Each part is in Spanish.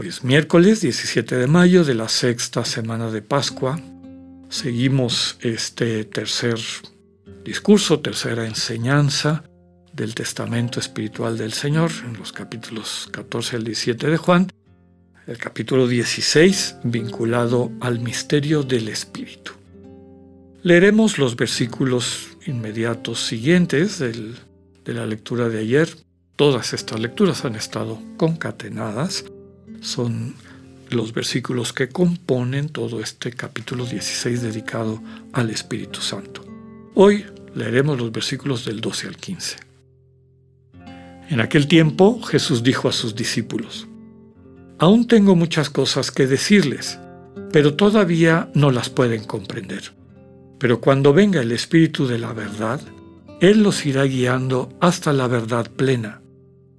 Hoy es miércoles 17 de mayo de la sexta semana de Pascua. Seguimos este tercer discurso, tercera enseñanza del Testamento Espiritual del Señor en los capítulos 14 al 17 de Juan, el capítulo 16 vinculado al misterio del Espíritu. Leeremos los versículos inmediatos siguientes de la lectura de ayer. Todas estas lecturas han estado concatenadas. Son los versículos que componen todo este capítulo 16 dedicado al Espíritu Santo. Hoy leeremos los versículos del 12 al 15. En aquel tiempo Jesús dijo a sus discípulos, Aún tengo muchas cosas que decirles, pero todavía no las pueden comprender. Pero cuando venga el Espíritu de la verdad, Él los irá guiando hasta la verdad plena,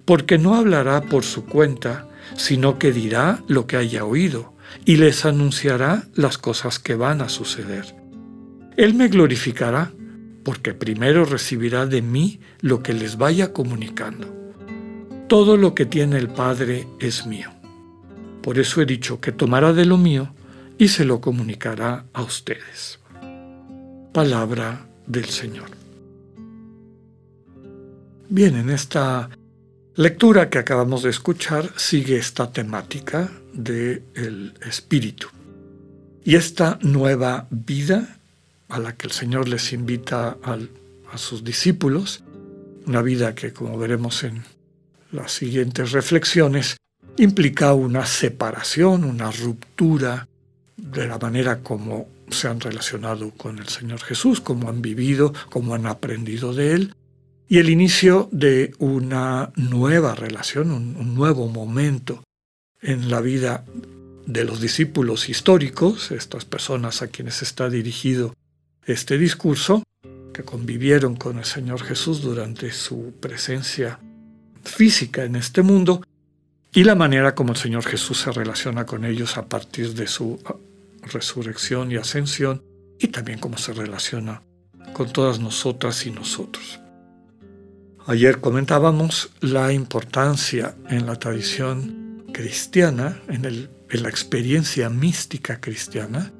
porque no hablará por su cuenta, sino que dirá lo que haya oído, y les anunciará las cosas que van a suceder. Él me glorificará, porque primero recibirá de mí lo que les vaya comunicando. Todo lo que tiene el Padre es mío. Por eso he dicho que tomará de lo mío y se lo comunicará a ustedes. Palabra del Señor. Bien, en esta lectura que acabamos de escuchar sigue esta temática del el espíritu y esta nueva vida a la que el Señor les invita a sus discípulos, una vida que, como veremos en las siguientes reflexiones, implica una separación, una ruptura de la manera como se han relacionado con el Señor Jesús, como han vivido, como han aprendido de Él, y el inicio de una nueva relación, un, nuevo momento en la vida de los discípulos históricos, estas personas a quienes está dirigido este discurso, que convivieron con el Señor Jesús durante su presencia física en este mundo, y la manera como el Señor Jesús se relaciona con ellos a partir de su resurrección y ascensión, y también cómo se relaciona con todas nosotras y nosotros. Ayer comentábamos la importancia en la tradición cristiana, en, en la experiencia mística cristiana,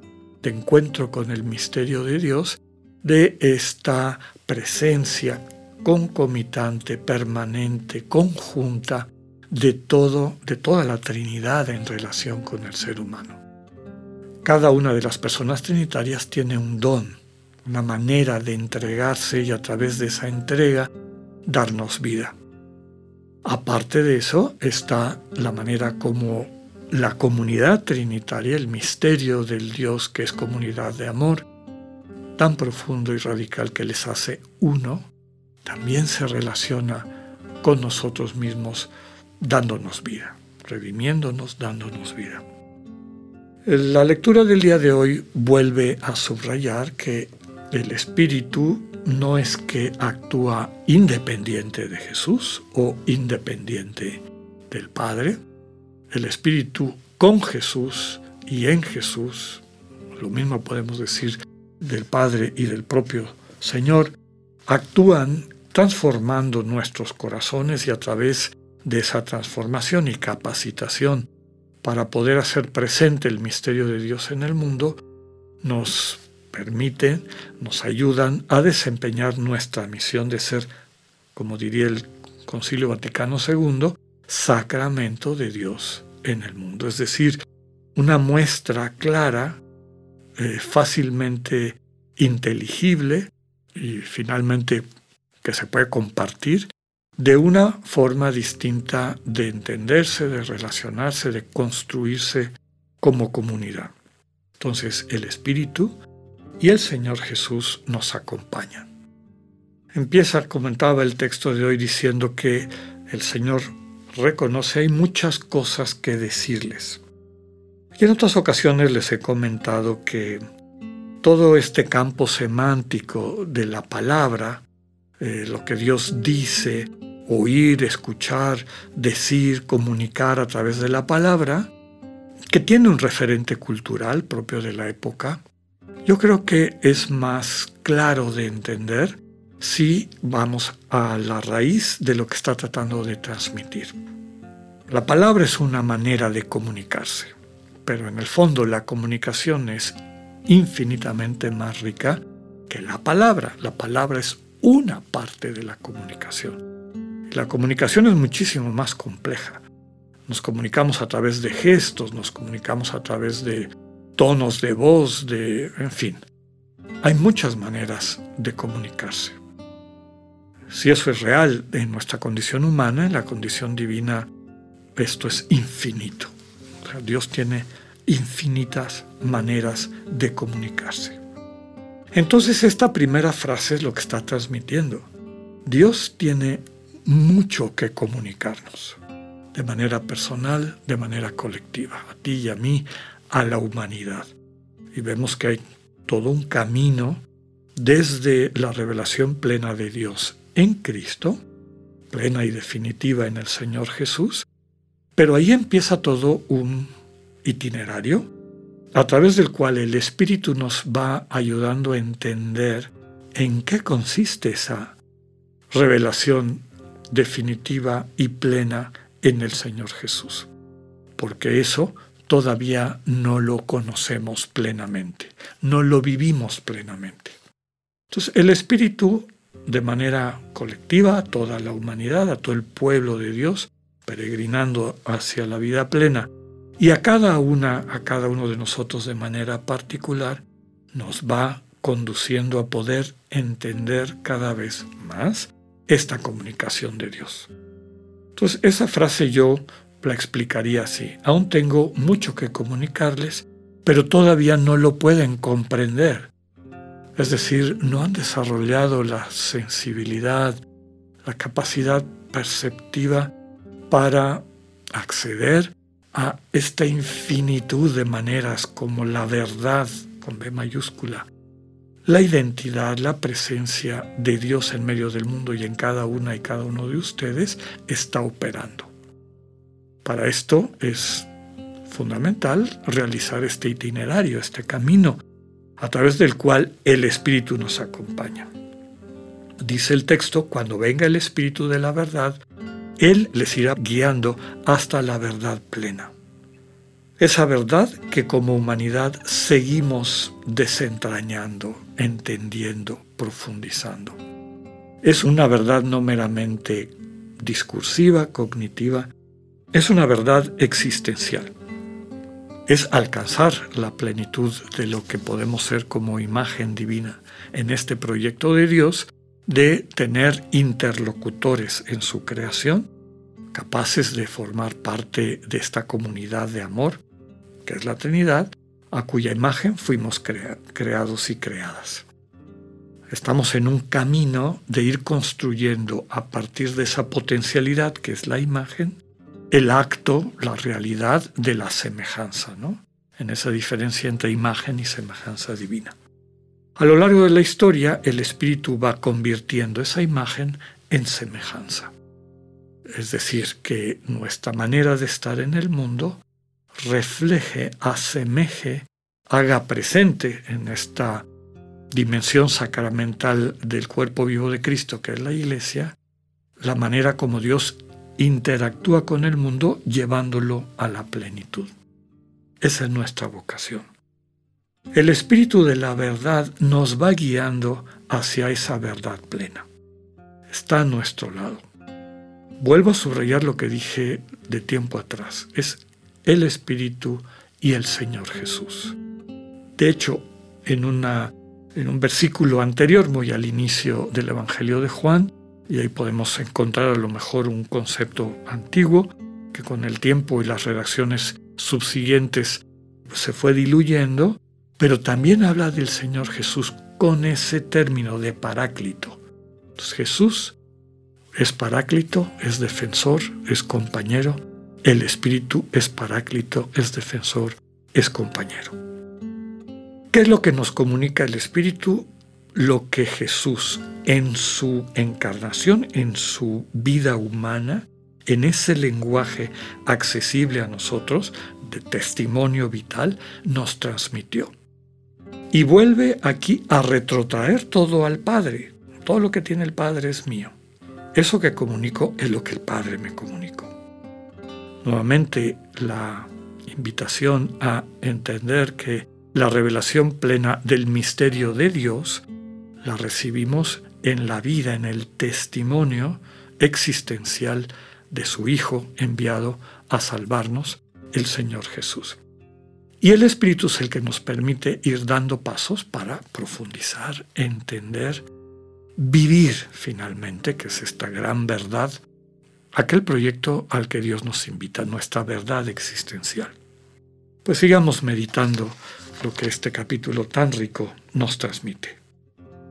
de encuentro con el misterio de Dios, de esta presencia concomitante, permanente, conjunta de todo, de toda la Trinidad en relación con el ser humano. Cada una de las personas trinitarias tiene un don, una manera de entregarse y a través de esa entrega darnos vida. Aparte de eso está la manera como la comunidad trinitaria, el misterio del Dios que es comunidad de amor, tan profundo y radical que les hace uno, también se relaciona con nosotros mismos dándonos vida, redimiéndonos, dándonos vida. La lectura del día de hoy vuelve a subrayar que el Espíritu no es que actúa independiente de Jesús o independiente del Padre. El Espíritu con Jesús y en Jesús, lo mismo podemos decir del Padre y del propio Señor, actúan transformando nuestros corazones y a través de esa transformación y capacitación para poder hacer presente el misterio de Dios en el mundo, nos permiten, nos ayudan a desempeñar nuestra misión de ser, como diría el Concilio Vaticano II, sacramento de Dios en el mundo. Es decir, una muestra clara, eh, fácilmente inteligible y finalmente que se puede compartir de una forma distinta de entenderse, de relacionarse, de construirse como comunidad. Entonces el Espíritu y el Señor Jesús nos acompañan. Empieza, comentaba el texto de hoy, diciendo que el Señor reconoce hay muchas cosas que decirles. Y en otras ocasiones les he comentado que todo este campo semántico de la palabra, eh, lo que Dios dice, oír, escuchar, decir, comunicar a través de la palabra, que tiene un referente cultural propio de la época, yo creo que es más claro de entender si vamos a la raíz de lo que está tratando de transmitir. La palabra es una manera de comunicarse, pero en el fondo la comunicación es infinitamente más rica que la palabra. La palabra es una parte de la comunicación. La comunicación es muchísimo más compleja. Nos comunicamos a través de gestos, nos comunicamos a través de tonos de voz, de, en fin. Hay muchas maneras de comunicarse. Si eso es real en nuestra condición humana, en la condición divina, esto es infinito. Dios tiene infinitas maneras de comunicarse. Entonces esta primera frase es lo que está transmitiendo. Dios tiene mucho que comunicarnos, de manera personal, de manera colectiva, a ti y a mí, a la humanidad. Y vemos que hay todo un camino desde la revelación plena de Dios en Cristo, plena y definitiva en el Señor Jesús, pero ahí empieza todo un itinerario a través del cual el Espíritu nos va ayudando a entender en qué consiste esa revelación definitiva y plena en el Señor Jesús. Porque eso todavía no lo conocemos plenamente, no lo vivimos plenamente. Entonces el Espíritu, de manera colectiva, a toda la humanidad, a todo el pueblo de Dios, peregrinando hacia la vida plena, y a cada una, a cada uno de nosotros de manera particular, nos va conduciendo a poder entender cada vez más esta comunicación de Dios. Entonces, esa frase yo la explicaría así. Aún tengo mucho que comunicarles, pero todavía no lo pueden comprender. Es decir, no han desarrollado la sensibilidad, la capacidad perceptiva para acceder a esta infinitud de maneras como la verdad con B mayúscula, la identidad, la presencia de Dios en medio del mundo y en cada una y cada uno de ustedes está operando. Para esto es fundamental realizar este itinerario, este camino, a través del cual el Espíritu nos acompaña. Dice el texto, cuando venga el Espíritu de la verdad, él les irá guiando hasta la verdad plena. Esa verdad que como humanidad seguimos desentrañando, entendiendo, profundizando. Es una verdad no meramente discursiva, cognitiva, es una verdad existencial. Es alcanzar la plenitud de lo que podemos ser como imagen divina en este proyecto de Dios de tener interlocutores en su creación, capaces de formar parte de esta comunidad de amor, que es la Trinidad, a cuya imagen fuimos creados y creadas. Estamos en un camino de ir construyendo a partir de esa potencialidad que es la imagen, el acto, la realidad de la semejanza, ¿no? En esa diferencia entre imagen y semejanza divina. A lo largo de la historia, el espíritu va convirtiendo esa imagen en semejanza. Es decir, que nuestra manera de estar en el mundo refleje, asemeje, haga presente en esta dimensión sacramental del cuerpo vivo de Cristo, que es la iglesia, la manera como Dios interactúa con el mundo llevándolo a la plenitud. Esa es nuestra vocación. El Espíritu de la verdad nos va guiando hacia esa verdad plena. Está a nuestro lado. Vuelvo a subrayar lo que dije de tiempo atrás. Es el Espíritu y el Señor Jesús. De hecho, en, en un versículo anterior, muy al inicio del Evangelio de Juan, y ahí podemos encontrar a lo mejor un concepto antiguo que con el tiempo y las redacciones subsiguientes se fue diluyendo, pero también habla del Señor Jesús con ese término de paráclito. Jesús es paráclito, es defensor, es compañero. El Espíritu es paráclito, es defensor, es compañero. ¿Qué es lo que nos comunica el Espíritu? Lo que Jesús en su encarnación, en su vida humana, en ese lenguaje accesible a nosotros, de testimonio vital, nos transmitió. Y vuelve aquí a retrotraer todo al Padre. Todo lo que tiene el Padre es mío. Eso que comunico es lo que el Padre me comunicó. Nuevamente, la invitación a entender que la revelación plena del misterio de Dios la recibimos en la vida, en el testimonio existencial de su Hijo enviado a salvarnos, el Señor Jesús. Y el Espíritu es el que nos permite ir dando pasos para profundizar, entender, vivir finalmente, que es esta gran verdad, aquel proyecto al que Dios nos invita, nuestra verdad existencial. Pues sigamos meditando lo que este capítulo tan rico nos transmite.